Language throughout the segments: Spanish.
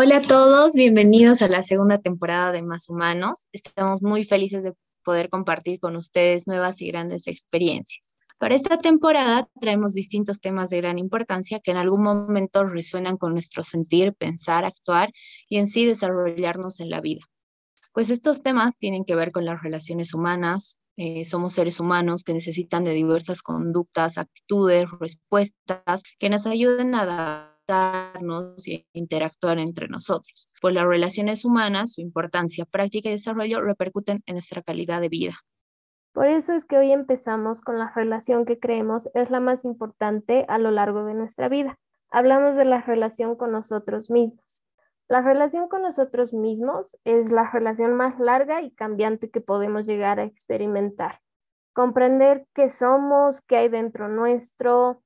Hola a todos, bienvenidos a la segunda temporada de Más Humanos. Estamos muy felices de poder compartir con ustedes nuevas y grandes experiencias. Para esta temporada traemos distintos temas de gran importancia que en algún momento resuenan con nuestro sentir, pensar, actuar y en sí desarrollarnos en la vida. Pues estos temas tienen que ver con las relaciones humanas, eh, somos seres humanos que necesitan de diversas conductas, actitudes, respuestas que nos ayuden a y interactuar entre nosotros. Pues las relaciones humanas, su importancia, práctica y desarrollo repercuten en nuestra calidad de vida. Por eso es que hoy empezamos con la relación que creemos es la más importante a lo largo de nuestra vida. Hablamos de la relación con nosotros mismos. La relación con nosotros mismos es la relación más larga y cambiante que podemos llegar a experimentar. Comprender qué somos, qué hay dentro nuestro,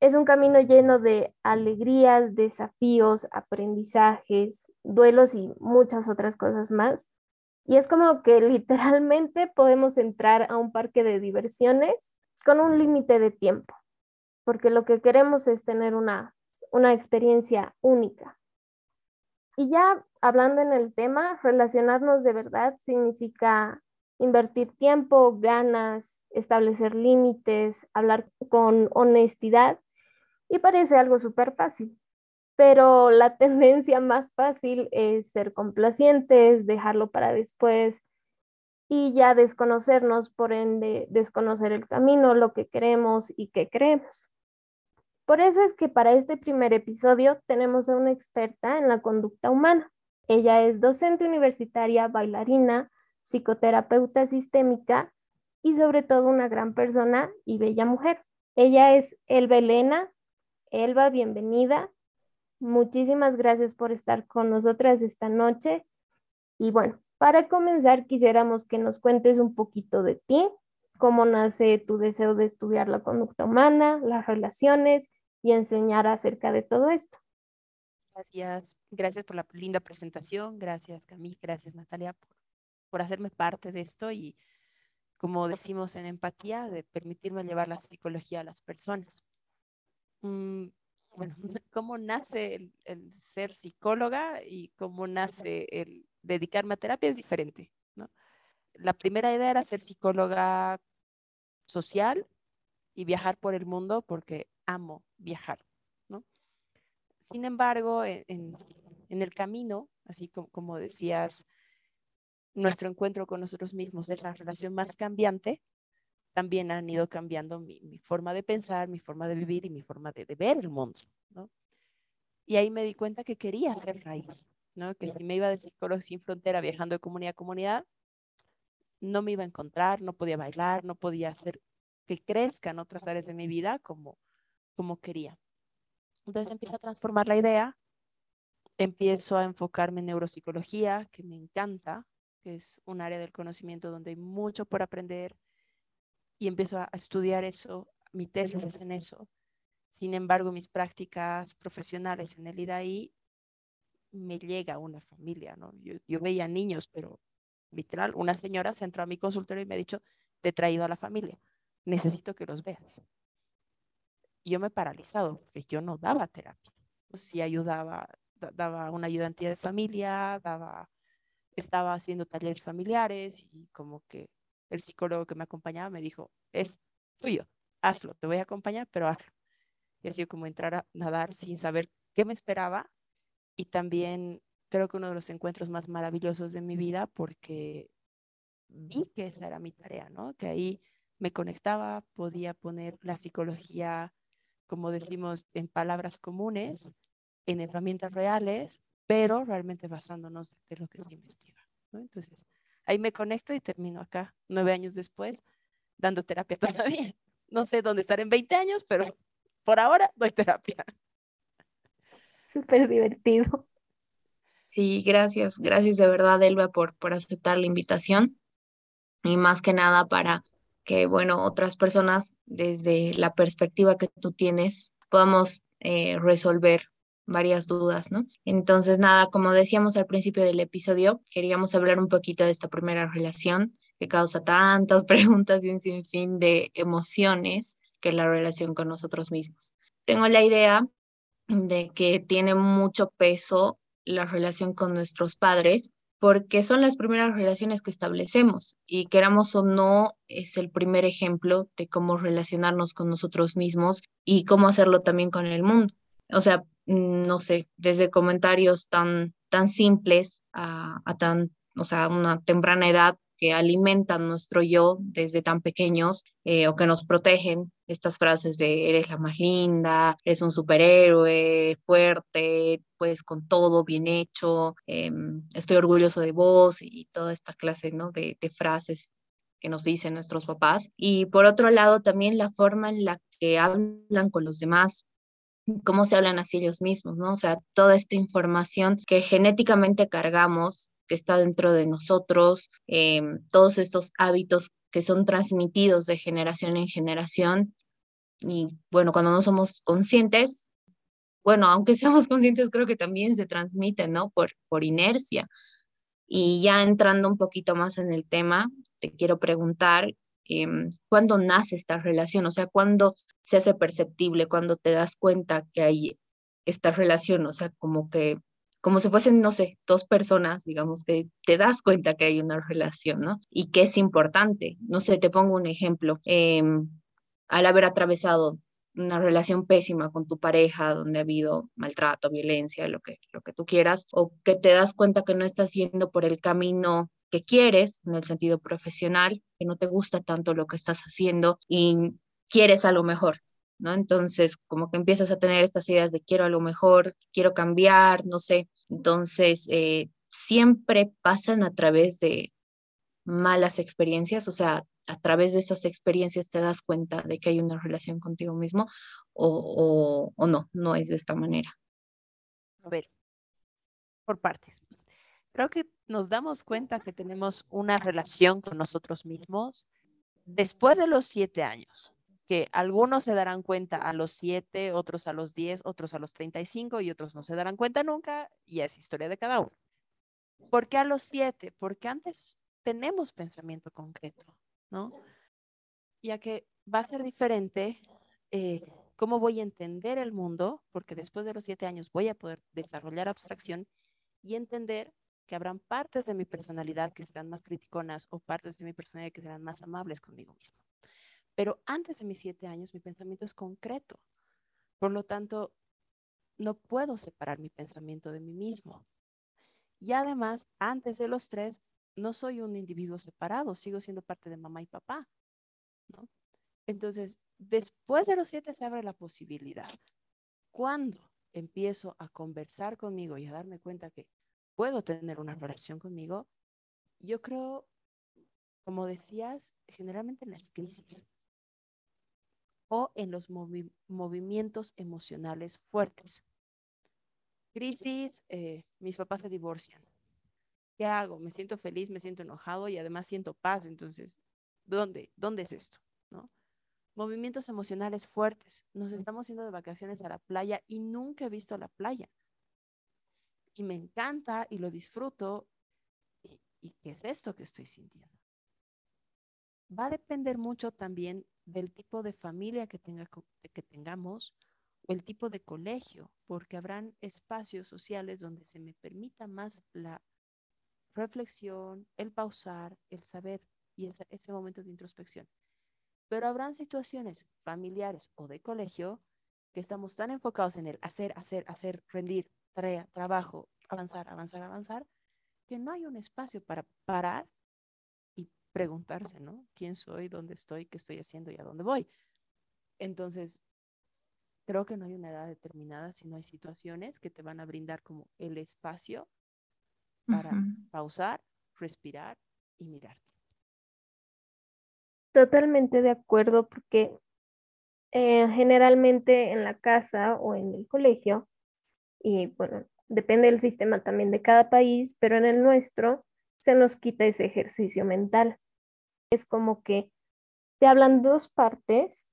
es un camino lleno de alegrías, desafíos, aprendizajes, duelos y muchas otras cosas más. Y es como que literalmente podemos entrar a un parque de diversiones con un límite de tiempo, porque lo que queremos es tener una, una experiencia única. Y ya hablando en el tema, relacionarnos de verdad significa invertir tiempo, ganas, establecer límites, hablar con honestidad y parece algo súper fácil. Pero la tendencia más fácil es ser complacientes, dejarlo para después y ya desconocernos, por ende, desconocer el camino, lo que queremos y qué creemos. Por eso es que para este primer episodio tenemos a una experta en la conducta humana. Ella es docente universitaria, bailarina, psicoterapeuta sistémica y sobre todo una gran persona y bella mujer. Ella es Elba Elena Elba, bienvenida. Muchísimas gracias por estar con nosotras esta noche. Y bueno, para comenzar, quisiéramos que nos cuentes un poquito de ti, cómo nace tu deseo de estudiar la conducta humana, las relaciones y enseñar acerca de todo esto. Gracias, gracias por la linda presentación, gracias Camille, gracias Natalia por, por hacerme parte de esto y como decimos en empatía, de permitirme llevar la psicología a las personas. Mm, bueno, cómo nace el, ser psicóloga y cómo nace el dedicarme a terapia es diferente. ¿no? La primera idea era ser psicóloga social y viajar por el mundo porque amo viajar. ¿no? Sin embargo, en, en, el camino, así como, como decías, nuestro encuentro con nosotros mismos es la relación más cambiante también han ido cambiando mi, forma de pensar, mi forma de vivir y mi forma de, ver el mundo, ¿no? Y ahí me di cuenta que quería hacer raíz, ¿no? Que si me iba de psicólogo sin frontera viajando de comunidad a comunidad, no me iba a encontrar, no podía bailar, no podía hacer que crezcan otras áreas de mi vida como, como quería. Entonces empiezo a transformar la idea, empiezo a enfocarme en neuropsicología, que me encanta, que es un área del conocimiento donde hay mucho por aprender, y empiezo a, estudiar eso, mi tesis es en eso. Sin embargo, mis prácticas profesionales en el IDAI me llega una familia, ¿no? Yo, veía niños, pero literal, una señora se entró a mi consultorio y me ha dicho, te he traído a la familia, necesito que los veas. Y yo me he paralizado, porque yo no daba terapia. Sí ayudaba, daba una ayudantía de familia, daba, estaba haciendo talleres familiares y como que el psicólogo que me acompañaba me dijo, es tuyo, hazlo, te voy a acompañar, pero hazlo. Y así como entrar a nadar sin saber qué me esperaba. Y también creo que uno de los encuentros más maravillosos de mi vida porque vi que esa era mi tarea, ¿no? Que ahí me conectaba, podía poner la psicología, como decimos, en palabras comunes, en herramientas reales, pero realmente basándonos de lo que se investiga, ¿no? Entonces, ahí me conecto y termino acá, nueve años después, dando terapia todavía. No sé dónde estar en 20 años, pero por ahora doy terapia. Súper divertido. Sí, gracias, gracias de verdad, Elba, por, por aceptar la invitación y más que nada para que, bueno, otras personas desde la perspectiva que tú tienes podamos eh, resolver varias dudas, ¿no? Entonces, nada, como decíamos al principio del episodio, queríamos hablar un poquito de esta primera relación que causa tantas preguntas y un sinfín de emociones que la relación con nosotros mismos. Tengo la idea de que tiene mucho peso la relación con nuestros padres porque son las primeras relaciones que establecemos y queramos o no, es el primer ejemplo de cómo relacionarnos con nosotros mismos y cómo hacerlo también con el mundo. O sea, no sé, desde comentarios tan, tan simples a, a tan, o sea, una temprana edad que alimentan nuestro yo desde tan pequeños eh, o que nos protegen. Estas frases de eres la más linda, eres un superhéroe, fuerte, pues con todo bien hecho, em, estoy orgulloso de vos y toda esta clase ¿no? de, de frases que nos dicen nuestros papás. Y por otro lado, también la forma en la que hablan con los demás, cómo se hablan así ellos mismos, ¿no? O sea, toda esta información que genéticamente cargamos que está dentro de nosotros, em, todos estos hábitos que son transmitidos de generación en generación. Y bueno, cuando no somos conscientes, bueno, aunque seamos conscientes, creo que también se transmiten, ¿no? Por, por inercia. Y ya entrando un poquito más en el tema, te quiero preguntar, em, ¿cuándo nace esta relación? O sea, ¿cuándo se hace perceptible? ¿Cuándo te das cuenta que hay esta relación? O sea, como que como si fuesen, no sé, dos personas, digamos, que te das cuenta que hay una relación, ¿no? Y que es importante. No sé, te pongo un ejemplo. Em, al haber atravesado una relación pésima con tu pareja, donde ha habido maltrato, violencia, lo que, lo que tú quieras, o que te das cuenta que no estás yendo por el camino que quieres en el sentido profesional, que no te gusta tanto lo que estás haciendo y quieres a lo mejor, ¿no? Entonces, como que empiezas a tener estas ideas de quiero a lo mejor, quiero cambiar, no sé. Entonces, eh, siempre pasan a través de malas experiencias, o sea, a través de esas experiencias te das cuenta de que hay una relación contigo mismo o, o no, no es de esta manera. A ver, por partes. Creo que nos damos cuenta que tenemos una relación con nosotros mismos después de los siete años que algunos se darán cuenta a los 7, otros a los 10, otros a los 35 y otros no se darán cuenta nunca y es historia de cada uno. ¿Por qué a los 7? Porque antes tenemos pensamiento concreto, ¿no? Ya que va a ser diferente eh, cómo voy a entender el mundo, porque después de los 7 años voy a poder desarrollar abstracción y entender que habrán partes de mi personalidad que serán más criticonas o partes de mi personalidad que serán más amables conmigo mismo. Pero antes de mis siete años, mi pensamiento es concreto. Por lo tanto, no puedo separar mi pensamiento de mí mismo. Y además, antes de los tres, no soy un individuo separado, sigo siendo parte de mamá y papá. Entonces, después de los siete se abre la posibilidad. Cuando empiezo a conversar conmigo y a darme cuenta que puedo tener una relación conmigo, yo creo, como decías, generalmente en las crisis o en los movimientos emocionales fuertes. Crisis, eh, mis papás se divorcian. ¿Qué hago? Me siento feliz, me siento enojado y además siento paz. Entonces, ¿dónde? ¿Dónde es esto? ¿No? Movimientos emocionales fuertes. Nos estamos yendo de vacaciones a la playa y nunca he visto la playa. Y me encanta y lo disfruto. ¿Y qué es esto que estoy sintiendo? Va a depender mucho también del tipo de familia que, tenga, que tengamos o el tipo de colegio, porque habrán espacios sociales donde se me permita más la reflexión, el pausar, el saber y ese, momento de introspección. Pero habrán situaciones familiares o de colegio que estamos tan enfocados en el hacer, hacer, hacer, rendir, tarea, trabajo, avanzar, avanzar, avanzar, que no hay un espacio para parar preguntarse, ¿no? ¿Quién soy? ¿Dónde estoy? ¿Qué estoy haciendo y a dónde voy? Entonces, creo que no hay una edad determinada, sino hay situaciones que te van a brindar como el espacio para pausar, respirar y mirarte. Totalmente de acuerdo, porque eh, generalmente en la casa o en el colegio, y bueno, depende del sistema también de cada país, pero en el nuestro, se nos quita ese ejercicio mental. Es como que te hablan dos partes,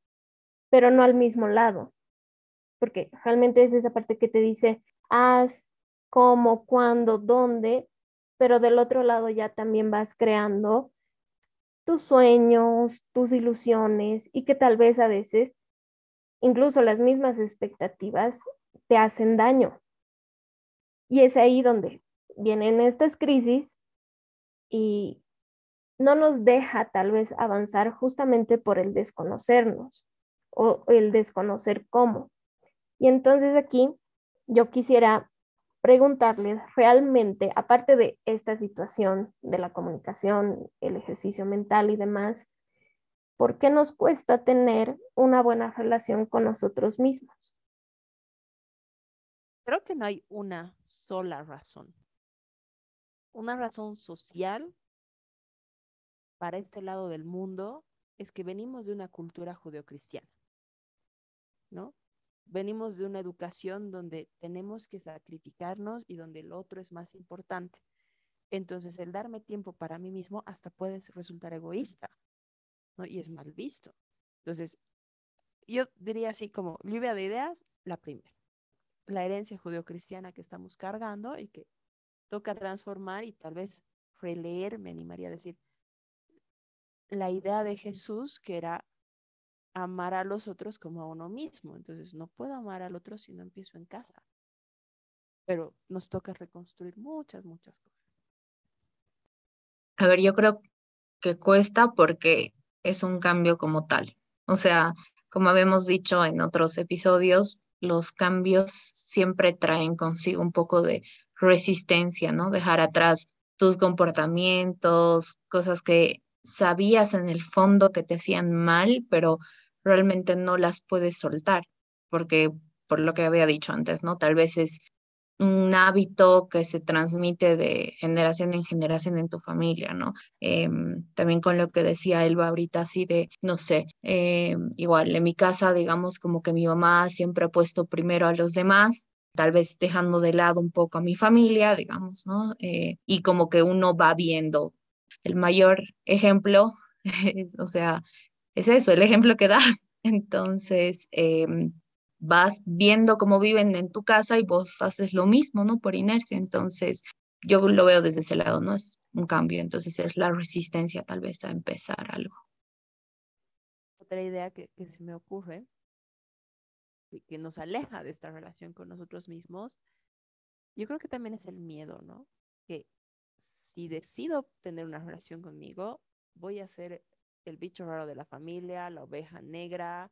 pero no al mismo lado, porque realmente es esa parte que te dice haz, cómo, cuándo, dónde, pero del otro lado ya también vas creando tus sueños, tus ilusiones y que tal vez a veces incluso las mismas expectativas te hacen daño Y es ahí donde vienen estas crisis y no nos deja tal vez avanzar justamente por el desconocernos o el desconocer cómo. Y entonces aquí yo quisiera preguntarles realmente, aparte de esta situación de la comunicación, el ejercicio mental y demás, ¿por qué nos cuesta tener una buena relación con nosotros mismos? Creo que no hay una sola razón. Una razón social para este lado del mundo es que venimos de una cultura judeocristiana, ¿no? Venimos de una educación donde tenemos que sacrificarnos y donde el otro es más importante. Entonces, el darme tiempo para mí mismo hasta puede resultar egoísta, ¿no? Y es mal visto. Entonces, yo diría así como lluvia de ideas, la primera. La herencia judeocristiana que estamos cargando y que toca transformar y tal vez releer, me animaría a decir, la idea de Jesús que era amar a los otros como a uno mismo. Entonces, no puedo amar al otro si no empiezo en casa. Pero nos toca reconstruir muchas, muchas cosas. A ver, yo creo que cuesta porque es un cambio como tal. O sea, como habíamos dicho en otros episodios, los cambios siempre traen consigo un poco de resistencia, ¿no? Dejar atrás tus comportamientos, cosas que sabías en el fondo que te hacían mal, pero realmente no las puedes soltar, porque por lo que había dicho antes, ¿no? Tal vez es un hábito que se transmite de generación en generación en tu familia, ¿no? Em, también con lo que decía Elba ahorita, así de, no sé, em, igual en mi casa, digamos, como que mi mamá siempre ha puesto primero a los demás, tal vez dejando de lado un poco a mi familia, digamos, ¿no? Eh, y como que uno va viendo el mayor ejemplo, o sea, es eso, el ejemplo que das. Entonces, em, vas viendo cómo viven en tu casa y vos haces lo mismo, ¿no? Por inercia. Entonces, yo lo veo desde ese lado, ¿no? Es un cambio, entonces es la resistencia tal vez a empezar algo. Otra idea que, se me ocurre, que nos aleja de esta relación con nosotros mismos, yo creo que también es el miedo, ¿no? Que si decido tener una relación conmigo, voy a ser el bicho raro de la familia, la oveja negra,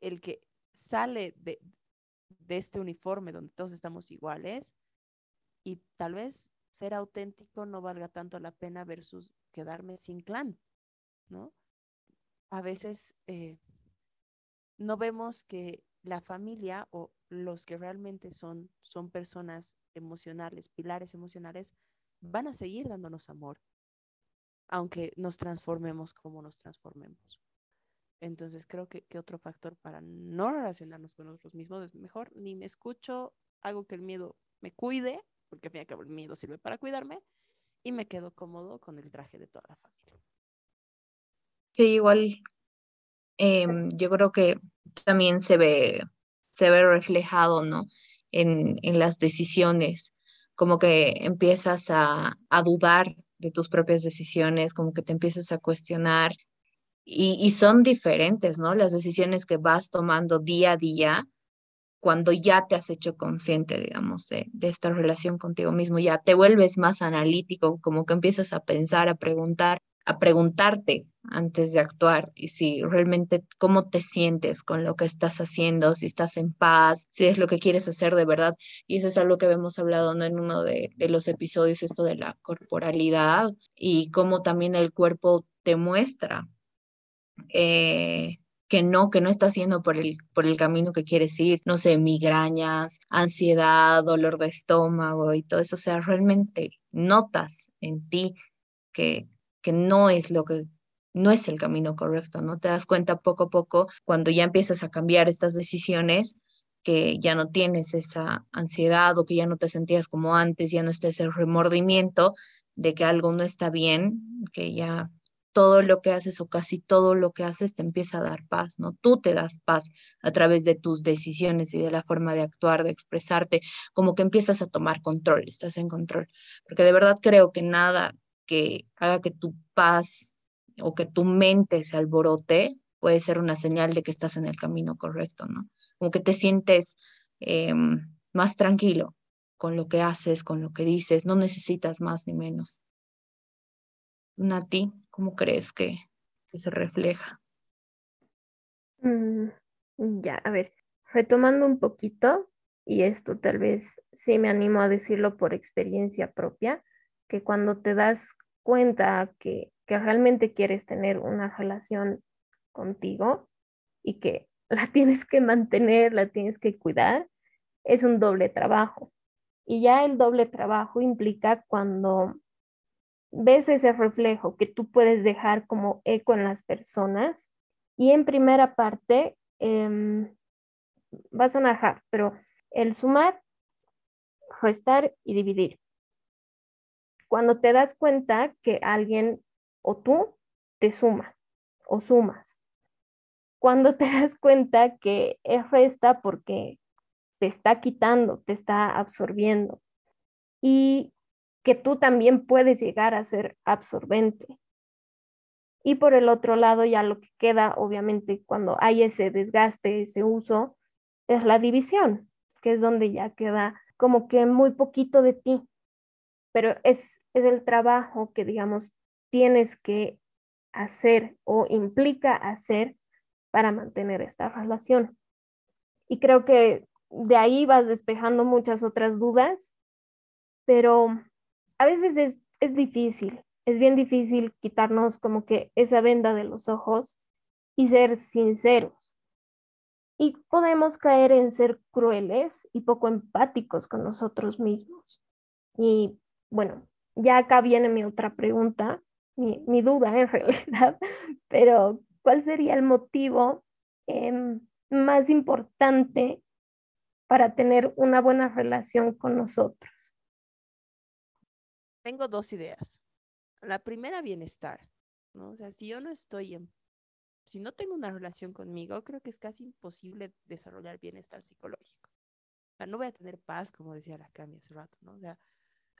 el que sale de, de este uniforme donde todos estamos iguales y tal vez ser auténtico no valga tanto la pena versus quedarme sin clan, ¿no? A veces eh, no vemos que la familia o los que realmente son, son personas emocionales, pilares emocionales, van a seguir dándonos amor, aunque nos transformemos como nos transformemos. Entonces creo que, otro factor para no relacionarnos con nosotros mismos es mejor ni me escucho, hago que el miedo me cuide, porque al fin y al cabo el miedo sirve para cuidarme, y me quedo cómodo con el traje de toda la familia. Sí, igual em, yo creo que también se ve, se ve reflejado, ¿no? En, en las decisiones, como que empiezas a, a dudar de tus propias decisiones, como que te empiezas a cuestionar y, son diferentes, ¿no? Las decisiones que vas tomando día a día cuando ya te has hecho consciente, digamos, de, de, esta relación contigo mismo, ya te vuelves más analítico, como que empiezas a pensar, a preguntar, a preguntarte antes de actuar y si realmente cómo te sientes con lo que estás haciendo, si estás en paz, si es lo que quieres hacer de verdad. Y eso es algo que hemos hablado ¿no? en uno de, los episodios, esto de la corporalidad y cómo también el cuerpo te muestra eh, que no, que no estás yendo por el, por el camino que quieres ir, no sé, migrañas, ansiedad, dolor de estómago y todo eso, o sea, realmente notas en ti que, que no es lo que no es el camino correcto, ¿no? Te das cuenta poco a poco cuando ya empiezas a cambiar estas decisiones que ya no tienes esa ansiedad o que ya no te sentías como antes, ya no estés el remordimiento de que algo no está bien, que ya todo lo que haces o casi todo lo que haces te empieza a dar paz, ¿no? Tú te das paz a través de tus decisiones y de la forma de actuar, de expresarte, como que empiezas a tomar control, estás en control, porque de verdad creo que nada que haga que tu paz o que tu mente se alborote puede ser una señal de que estás en el camino correcto, ¿no? Como que te sientes em, más tranquilo, con lo que haces, con lo que dices, no necesitas más ni menos. Nati, ¿cómo crees que, se refleja? Mm, ya, a ver, retomando un poquito, y esto tal vez sí me animo a decirlo por experiencia propia, que cuando te das cuenta que, que realmente quieres tener una relación contigo y que la tienes que mantener, la tienes que cuidar, es un doble trabajo. Y ya el doble trabajo implica cuando ves ese reflejo que tú puedes dejar como eco en las personas y en primera parte em, vas a sonar pero el sumar, restar y dividir. Cuando te das cuenta que alguien o tú te suma o sumas. Cuando te das cuenta que es resta porque te está quitando, te está absorbiendo. Y que tú también puedes llegar a ser absorbente. Y por el otro lado, ya lo que queda, obviamente, cuando hay ese desgaste, ese uso, es la división, que es donde ya queda como que muy poquito de ti. Pero es, es el trabajo que, digamos, tienes que hacer o implica hacer para mantener esta relación. Y creo que de ahí vas despejando muchas otras dudas, pero a veces es, es difícil, es bien difícil quitarnos como que esa venda de los ojos y ser sinceros. Y podemos caer en ser crueles y poco empáticos con nosotros mismos. Y bueno, ya acá viene mi otra pregunta, mi, mi duda en realidad, pero ¿cuál sería el motivo em, más importante para tener una buena relación con nosotros? Tengo dos ideas. La primera, bienestar. ¿no? O sea, si yo no estoy en, si no tengo una relación conmigo, creo que es casi imposible desarrollar bienestar psicológico. O sea, no voy a tener paz, como decía la Cami hace rato, ¿no? O sea,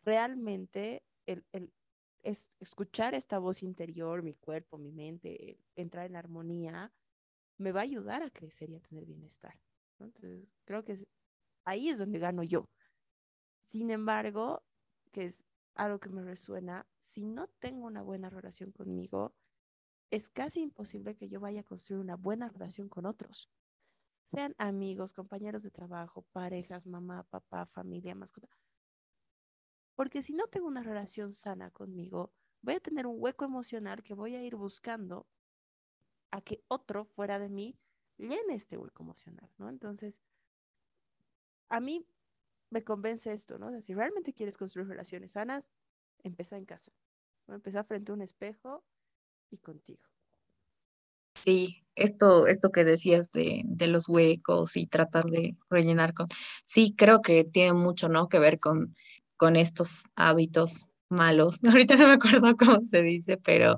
realmente el, el es escuchar esta voz interior, mi cuerpo, mi mente, entrar en armonía, me va a ayudar a crecer y a tener bienestar. Entonces, creo que ahí es donde gano yo. Sin embargo, que es algo que me resuena, si no tengo una buena relación conmigo, es casi imposible que yo vaya a construir una buena relación con otros. Sean amigos, compañeros de trabajo, parejas, mamá, papá, familia, mascota. Porque si no tengo una relación sana conmigo, voy a tener un hueco emocional que voy a ir buscando a que otro fuera de mí llene este hueco emocional, ¿no? Entonces, a mí me convence esto, ¿no? si realmente quieres construir relaciones sanas, empieza en casa, ¿no? Empieza frente a un espejo y contigo. Sí, esto, esto que decías de, de los huecos y tratar de rellenar con, sí, creo que tiene mucho, ¿no? Que ver con, con estos hábitos malos. Ahorita no me acuerdo cómo se dice, pero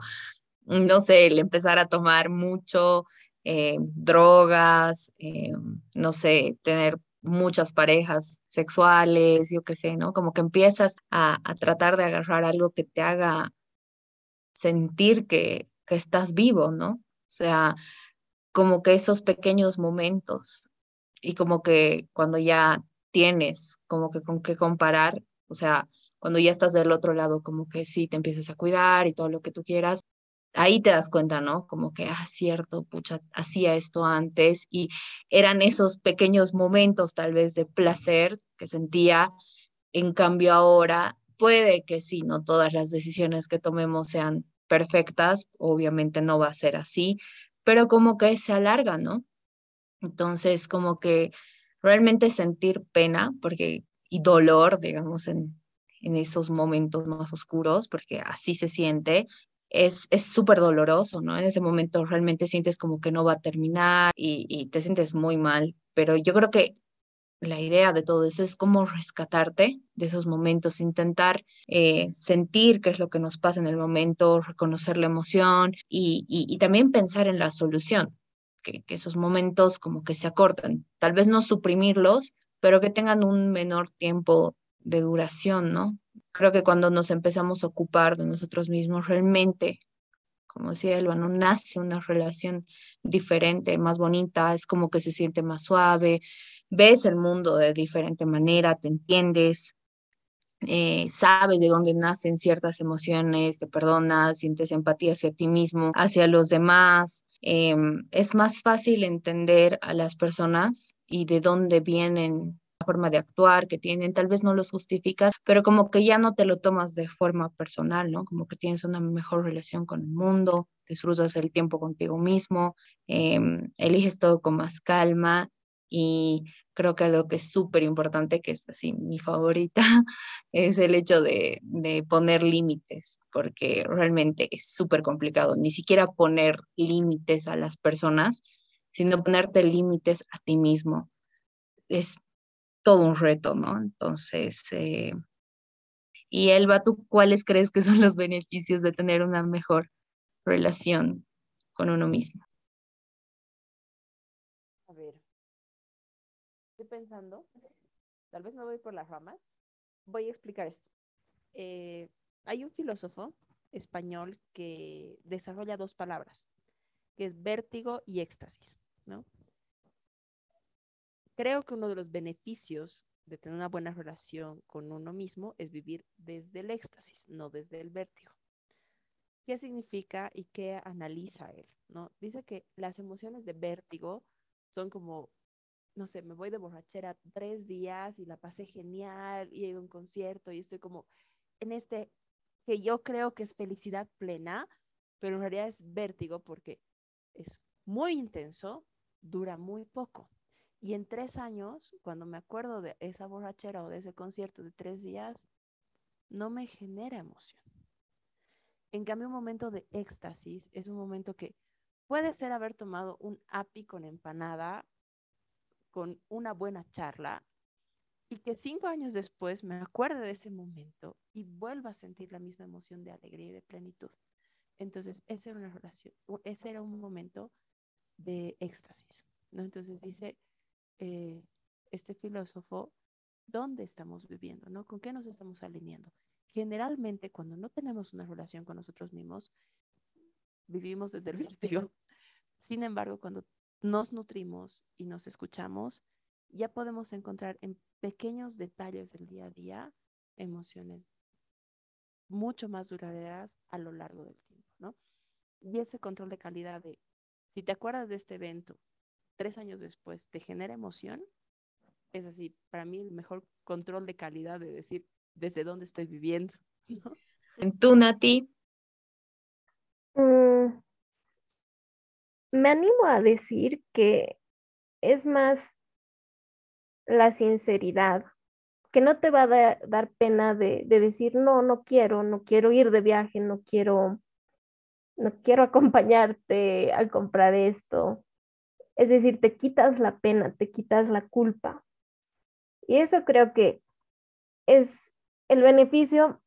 no sé, el empezar a tomar mucho eh, drogas, eh, no sé, tener muchas parejas sexuales, yo qué sé, ¿no? Como que empiezas a, tratar de agarrar algo que te haga sentir que, que estás vivo, ¿no? O sea, como que esos pequeños momentos y como que cuando ya tienes como que con qué comparar, o sea, cuando ya estás del otro lado, como que sí, te empiezas a cuidar y todo lo que tú quieras, ahí te das cuenta, ¿no? Como que, ah, cierto, pucha, hacía esto antes y eran esos pequeños momentos tal vez de placer que sentía, en cambio ahora puede que sí, no todas las decisiones que tomemos sean perfectas, obviamente no va a ser así, pero como que se alarga, ¿no? Entonces, como que realmente sentir pena, porque y dolor, digamos, en, en esos momentos más oscuros, porque así se siente, es súper doloroso, ¿no? En ese momento realmente sientes como que no va a terminar y, te sientes muy mal, pero yo creo que la idea de todo eso es cómo rescatarte de esos momentos, intentar eh, sentir qué es lo que nos pasa en el momento, reconocer la emoción y, también pensar en la solución, que, que, esos momentos como que se acortan, tal vez no suprimirlos, pero que tengan un menor tiempo de duración, ¿no? Creo que cuando nos empezamos a ocupar de nosotros mismos, realmente como decía Elba, no nace una relación diferente, más bonita, es como que se siente más suave, ves el mundo de diferente manera, te entiendes, eh, sabes de dónde nacen ciertas emociones, te perdonas, sientes empatía hacia ti mismo, hacia los demás. Em, es más fácil entender a las personas y de dónde vienen la forma de actuar que tienen, tal vez no los justificas, pero como que ya no te lo tomas de forma personal, ¿no? Como que tienes una mejor relación con el mundo, disfrutas el tiempo contigo mismo, em, eliges todo con más calma y creo que algo que es súper importante, que es así mi favorita, es el hecho de, de poner límites, porque realmente es súper complicado, ni siquiera poner límites a las personas, sino ponerte límites a ti mismo. Es todo un reto, ¿no? Entonces, eh, y Elba, ¿tú cuáles crees que son los beneficios de tener una mejor relación con uno mismo? pensando, tal vez me voy por las ramas, voy a explicar esto. Eh, hay un filósofo español que desarrolla dos palabras, que es vértigo y éxtasis, ¿no? Creo que uno de los beneficios de tener una buena relación con uno mismo es vivir desde el éxtasis, no desde el vértigo. ¿Qué significa y qué analiza él? ¿no? Dice que las emociones de vértigo son como no sé, me voy de borrachera tres días y la pasé genial y he ido a un concierto y estoy como en este que yo creo que es felicidad plena, pero en realidad es vértigo porque es muy intenso, dura muy poco. Y en tres años, cuando me acuerdo de esa borrachera o de ese concierto de tres días, no me genera emoción. En cambio, un momento de éxtasis es un momento que puede ser haber tomado un api con empanada con una buena charla y que cinco años después me acuerde de ese momento y vuelva a sentir la misma emoción de alegría y de plenitud. Entonces, esa era una relación, ese era un momento de éxtasis, ¿no? Entonces dice eh, este filósofo, ¿dónde estamos viviendo, no? ¿Con qué nos estamos alineando? Generalmente, cuando no tenemos una relación con nosotros mismos, vivimos desde el vértigo. Sin embargo, cuando nos nutrimos y nos escuchamos, ya podemos encontrar en pequeños detalles del día a día emociones mucho más duraderas a lo largo del tiempo, ¿no? Y ese control de calidad de, si te acuerdas de este evento tres años después, te genera emoción, es así, para mí el mejor control de calidad de decir desde dónde estoy viviendo. ¿no? ¿Tú, Nati? Mm, me animo a decir que es más la sinceridad, que no te va a dar pena de, decir, no, no quiero, no quiero ir de viaje, no quiero, no quiero acompañarte a comprar esto. Es decir, te quitas la pena, te quitas la culpa. Y eso creo que es el beneficio,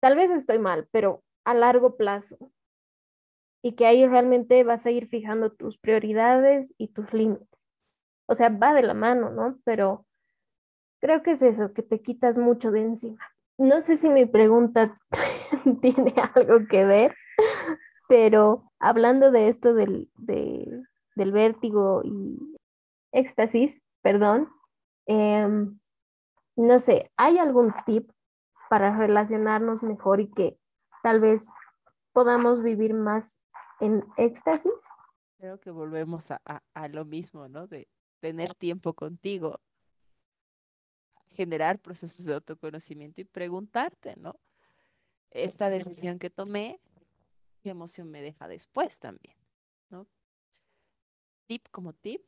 tal vez estoy mal, pero a largo plazo, y que ahí realmente vas a ir fijando tus prioridades y tus límites. O sea, va de la mano, ¿no? Pero creo que es eso, que te quitas mucho de encima. No sé si mi pregunta tiene algo que ver, pero hablando de esto del, del vértigo y éxtasis, perdón, em, no sé, ¿hay algún tip para relacionarnos mejor y que tal vez podamos vivir más en éxtasis. Creo que volvemos a, a, lo mismo, ¿no? De tener tiempo contigo, generar procesos de autoconocimiento y preguntarte, ¿no? Esta decisión que tomé, ¿qué emoción me deja después también? ¿no? Tip como tip,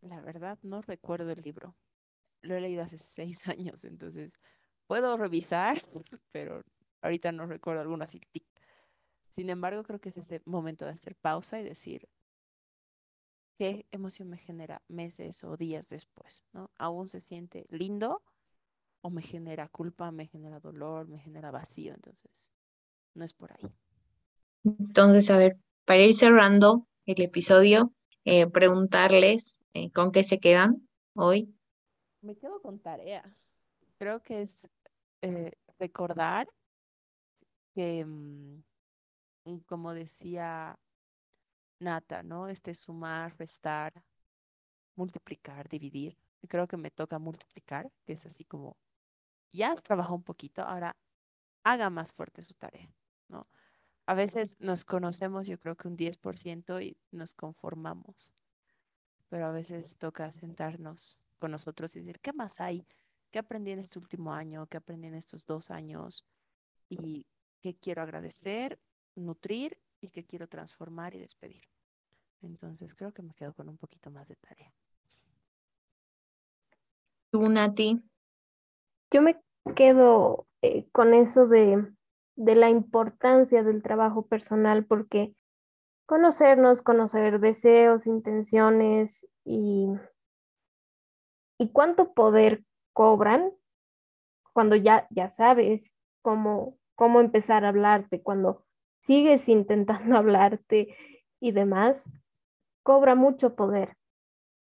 la verdad no recuerdo el libro. Lo he leído hace seis años, entonces puedo revisar, pero ahorita no recuerdo alguna así sin embargo, creo que es ese momento de hacer pausa y decir, ¿qué emoción me genera meses o días después? ¿no? ¿Aún se siente lindo o me genera culpa, me genera dolor, me genera vacío? Entonces, no es por ahí. Entonces, a ver, para ir cerrando el episodio, eh, preguntarles eh, con qué se quedan hoy. Me quedo con tarea. Creo que es eh, recordar que... Mm, como decía Nata, ¿no? Este sumar, restar, multiplicar, dividir. Creo que me toca multiplicar, que es así como, ya has trabajado un poquito, ahora haga más fuerte su tarea, ¿no? A veces nos conocemos, yo creo que un 10% y nos conformamos, pero a veces toca sentarnos con nosotros y decir, ¿qué más hay? ¿Qué aprendí en este último año? ¿Qué aprendí en estos dos años? ¿Y qué quiero agradecer, nutrir y qué quiero transformar y despedir? Entonces creo que me quedo con un poquito más de tarea. ¿Tú, Nati? Yo me quedo eh, con eso de, de la importancia del trabajo personal porque conocernos, conocer deseos, intenciones y, y cuánto poder cobran cuando ya, ya sabes cómo, cómo empezar a hablarte, cuando sigues intentando hablarte y demás, cobra mucho poder.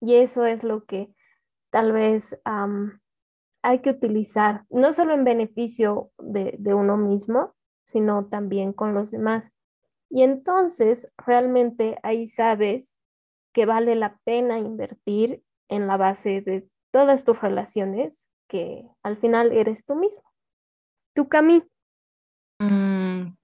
Y eso es lo que tal vez hay que utilizar, no solo en beneficio de, uno mismo, sino también con los demás. Y entonces realmente ahí sabes que vale la pena invertir en la base de todas tus relaciones, que al final eres tú mismo. ¿Tú, Cami? Mm,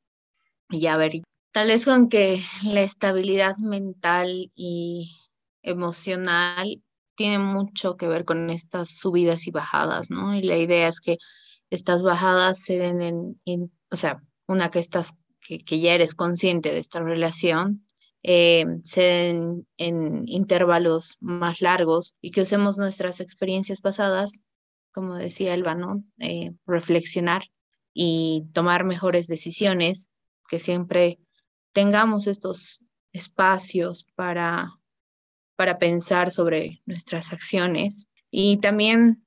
y a ver, tal vez con que la estabilidad mental y emocional tiene mucho que ver con estas subidas y bajadas, ¿no? Y la idea es que estas bajadas se den en, o sea, una que estás, que, que, ya eres consciente de esta relación, eh, se den en intervalos más largos y que usemos nuestras experiencias pasadas, como decía Elba, ¿no? Eh, reflexionar y tomar mejores decisiones, que siempre tengamos estos espacios para para pensar sobre nuestras acciones y también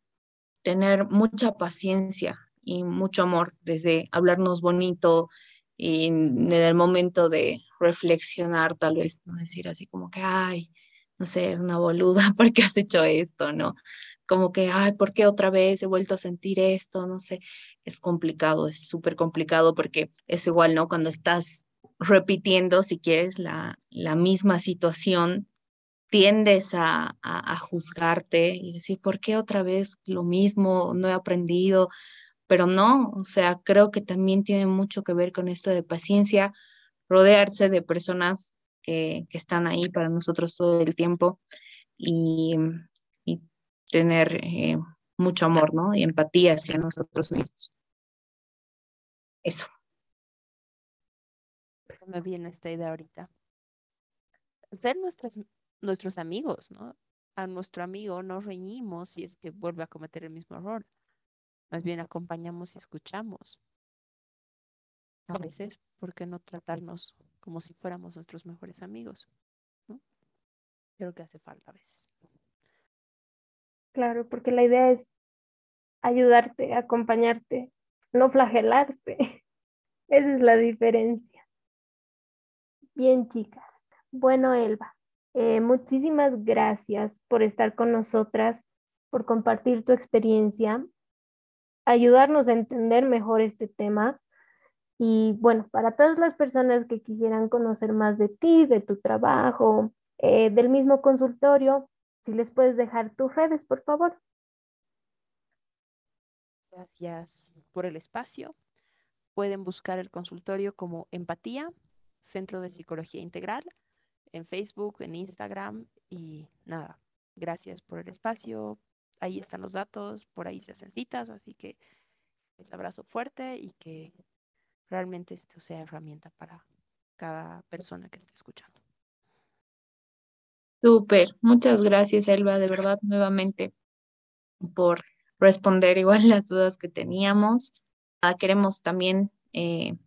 tener mucha paciencia y mucho amor desde hablarnos bonito y en el momento de reflexionar tal vez, no decir así como que, ay, no sé, es una boluda, ¿por qué has hecho esto? ¿No? Como que, ay, ¿por qué otra vez he vuelto a sentir esto? No sé, es complicado, es súper complicado porque es igual, ¿no? Cuando estás repitiendo, si quieres, la, la misma situación, tiendes a, juzgarte y decir, ¿por qué otra vez lo mismo? No he aprendido, pero no, o sea, creo que también tiene mucho que ver con esto de paciencia, rodearse de personas que, están ahí para nosotros todo el tiempo y, tener eh, mucho amor, ¿no? Y empatía hacia nosotros mismos. Eso. Me viene esta idea ahorita. Ser nuestras nuestros amigos, ¿no? A nuestro amigo no reñimos si es que vuelve a cometer el mismo error. Más bien acompañamos y escuchamos. A veces, ¿por qué no tratarnos como si fuéramos nuestros mejores amigos? Creo que hace falta a veces. Claro, porque la idea es ayudarte, acompañarte, no flagelarte. Esa es la diferencia. Bien, chicas. Bueno, Elba, eh, muchísimas gracias por estar con nosotras, por compartir tu experiencia, ayudarnos a entender mejor este tema. Y bueno, para todas las personas que quisieran conocer más de ti, de tu trabajo, eh, del mismo consultorio, si les puedes dejar tus redes, por favor. Gracias por el espacio. Pueden buscar el consultorio como Empatía, Centro de Psicología Integral en Facebook, en Instagram y nada, gracias por el espacio. Ahí están los datos, por ahí se hacen citas, así que un abrazo fuerte y que realmente esto sea herramienta para cada persona que esté escuchando. Súper, muchas gracias Elba, de verdad, nuevamente por responder igual las dudas que teníamos. Ah, queremos también eh,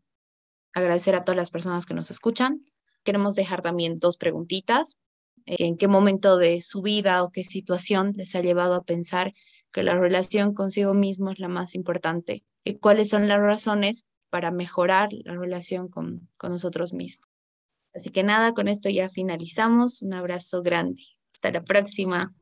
agradecer a todas las personas que nos escuchan queremos dejar también dos preguntitas. Eh, ¿En qué momento de su vida o qué situación les ha llevado a pensar que la relación consigo mismo es la más importante? ¿Y cuáles son las razones para mejorar la relación con, con nosotros mismos? Así que nada, con esto ya finalizamos. Un abrazo grande. Hasta la próxima.